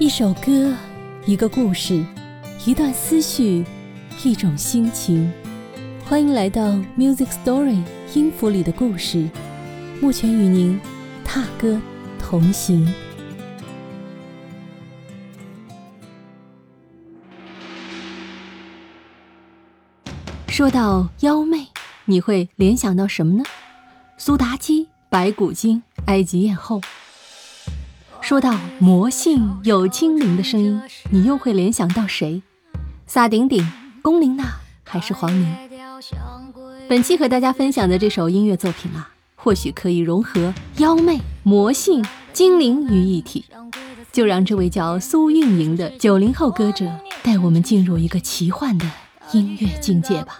一首歌，一个故事，一段思绪，一种心情。欢迎来到 Music Story 音符里的故事，目前与您踏歌同行。说到妖媚，你会联想到什么呢？苏妲己、白骨精、埃及艳后。说到魔性有精灵的声音，你又会联想到谁？萨顶顶、龚琳娜还是黄龄？本期和大家分享的这首音乐作品啊，或许可以融合妖媚、魔性、精灵于一体。就让这位叫苏运莹的九零后歌者带我们进入一个奇幻的音乐境界吧。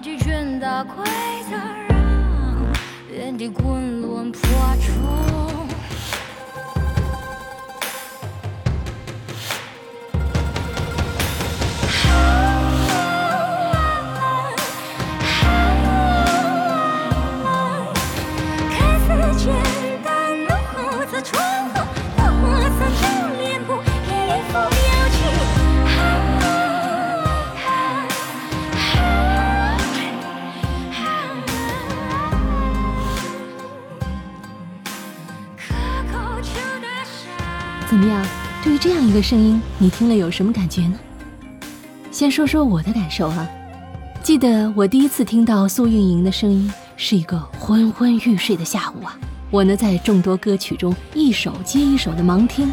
大举拳打规则，让原地滚轮破除。怎么样？对于这样一个声音，你听了有什么感觉呢？先说说我的感受啊。记得我第一次听到苏运莹的声音，是一个昏昏欲睡的下午啊。我呢在众多歌曲中一首接一首的盲听，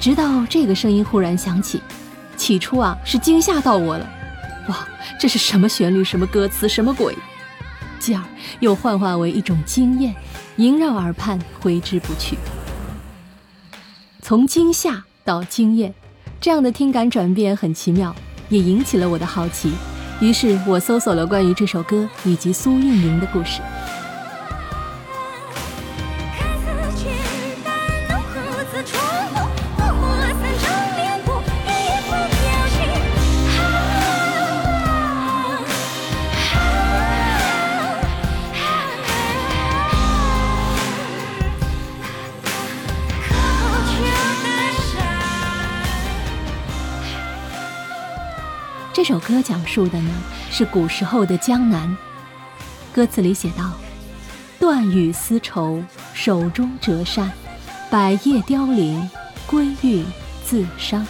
直到这个声音忽然响起，起初啊是惊吓到我了。哇，这是什么旋律？什么歌词？什么鬼？继而又幻化为一种惊艳，萦绕耳畔，挥之不去。从惊吓到惊艳，这样的听感转变很奇妙，也引起了我的好奇。于是我搜索了关于这首歌以及苏运莹的故事。这首歌讲述的呢是古时候的江南，歌词里写道：“断羽丝绸，手中折扇，百叶凋零，归韵自伤。”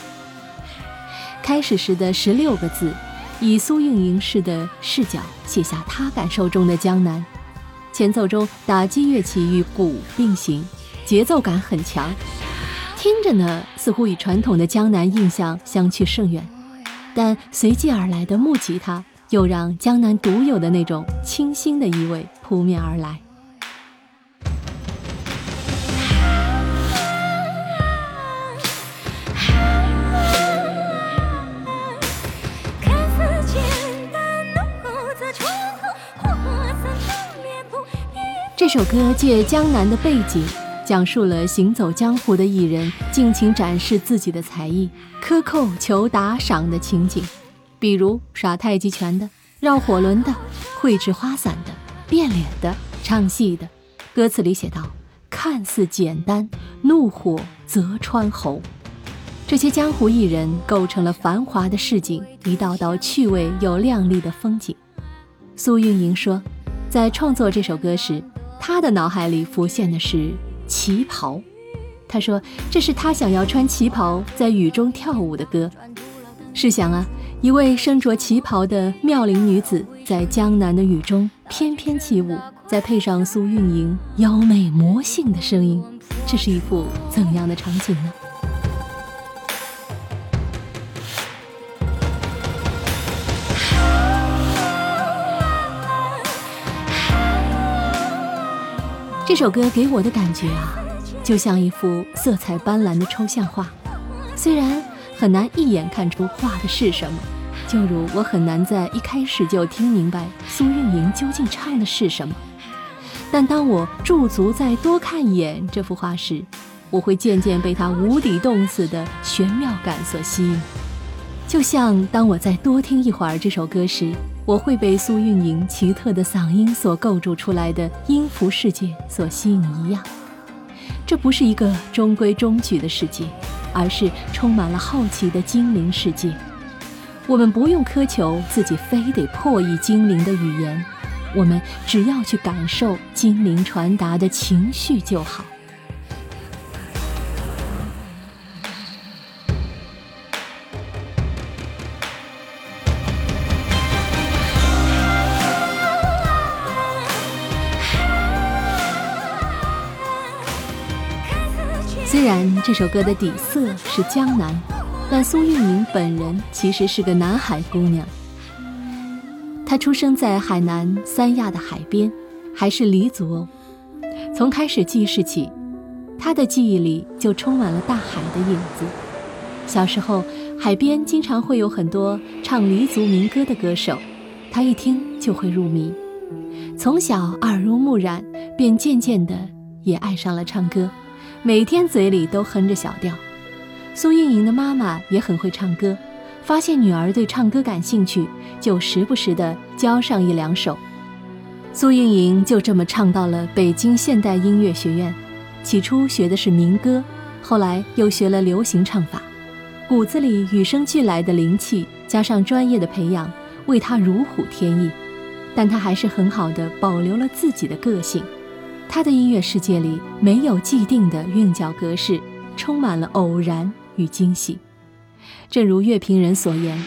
开始时的十六个字，以苏运莹式的视角写下他感受中的江南。前奏中打击乐器与鼓并行，节奏感很强，听着呢似乎与传统的江南印象相去甚远。但随即而来的木吉他，又让江南独有的那种清新的意味扑面而来。这首歌借江南的背景。讲述了行走江湖的艺人尽情展示自己的才艺、克扣求打赏的情景，比如耍太极拳的、绕火轮的、绘制花伞的、变脸的、唱戏的。歌词里写道：“看似简单，怒火则穿喉。”这些江湖艺人构成了繁华的市井，一道道趣味又亮丽的风景。苏运莹说，在创作这首歌时。他的脑海里浮现的是旗袍。他说这是他想要穿旗袍在雨中跳舞的歌。试想啊，一位身着旗袍的妙龄女子在江南的雨中翩翩起舞，再配上苏运莹妖媚魔性的声音，这是一幅怎样的场景呢？这首歌给我的感觉啊，就像一幅色彩斑斓的抽象画，虽然很难一眼看出画的是什么，就如我很难在一开始就听明白苏运莹究竟唱的是什么，但当我驻足再多看一眼这幅画时，我会渐渐被它无底洞似的玄妙感所吸引，就像当我再多听一会儿这首歌时。我会被苏运莹奇特的嗓音所构筑出来的音符世界所吸引一样，这不是一个中规中矩的世界，而是充满了好奇的精灵世界。我们不用苛求自己非得破译精灵的语言，我们只要去感受精灵传达的情绪就好。然这首歌的底色是江南，但苏运莹本人其实是个南海姑娘。她出生在海南三亚的海边，还是黎族哦。从开始记事起，她的记忆里就充满了大海的影子。小时候，海边经常会有很多唱黎族民歌的歌手，她一听就会入迷。从小耳濡目染，便渐渐的也爱上了唱歌。每天嘴里都哼着小调，苏运莹的妈妈也很会唱歌，发现女儿对唱歌感兴趣，就时不时的教上一两首。苏运莹就这么唱到了北京现代音乐学院，起初学的是民歌，后来又学了流行唱法，骨子里与生俱来的灵气加上专业的培养，为她如虎添翼，但她还是很好的保留了自己的个性。他的音乐世界里没有既定的韵脚格式，充满了偶然与惊喜。正如乐评人所言：“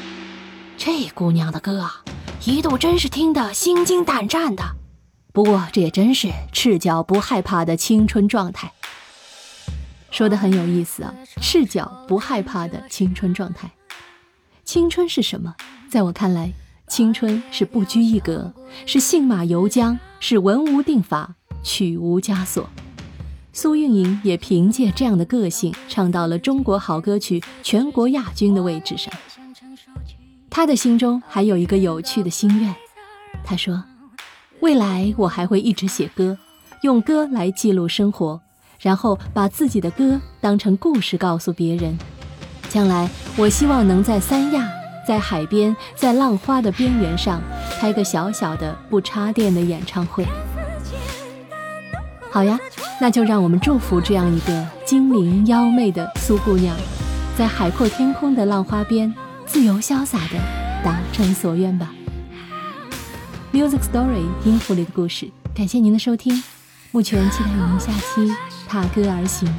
这姑娘的歌啊，一度真是听得心惊胆战的。不过这也真是赤脚不害怕的青春状态。”说的很有意思啊，赤脚不害怕的青春状态。青春是什么？在我看来，青春是不拘一格，是信马由缰，是文无定法。曲无枷锁，苏运莹也凭借这样的个性，唱到了中国好歌曲全国亚军的位置上。她的心中还有一个有趣的心愿，她说：“未来我还会一直写歌，用歌来记录生活，然后把自己的歌当成故事告诉别人。将来我希望能在三亚，在海边，在浪花的边缘上，开个小小的不插电的演唱会。”好呀，那就让我们祝福这样一个精灵妖媚的苏姑娘，在海阔天空的浪花边，自由潇洒的达成所愿吧。Music Story 音符里的故事，感谢您的收听，目前期待与您下期踏歌而行。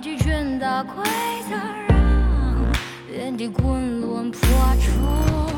几拳打规则让原地滚轮破除。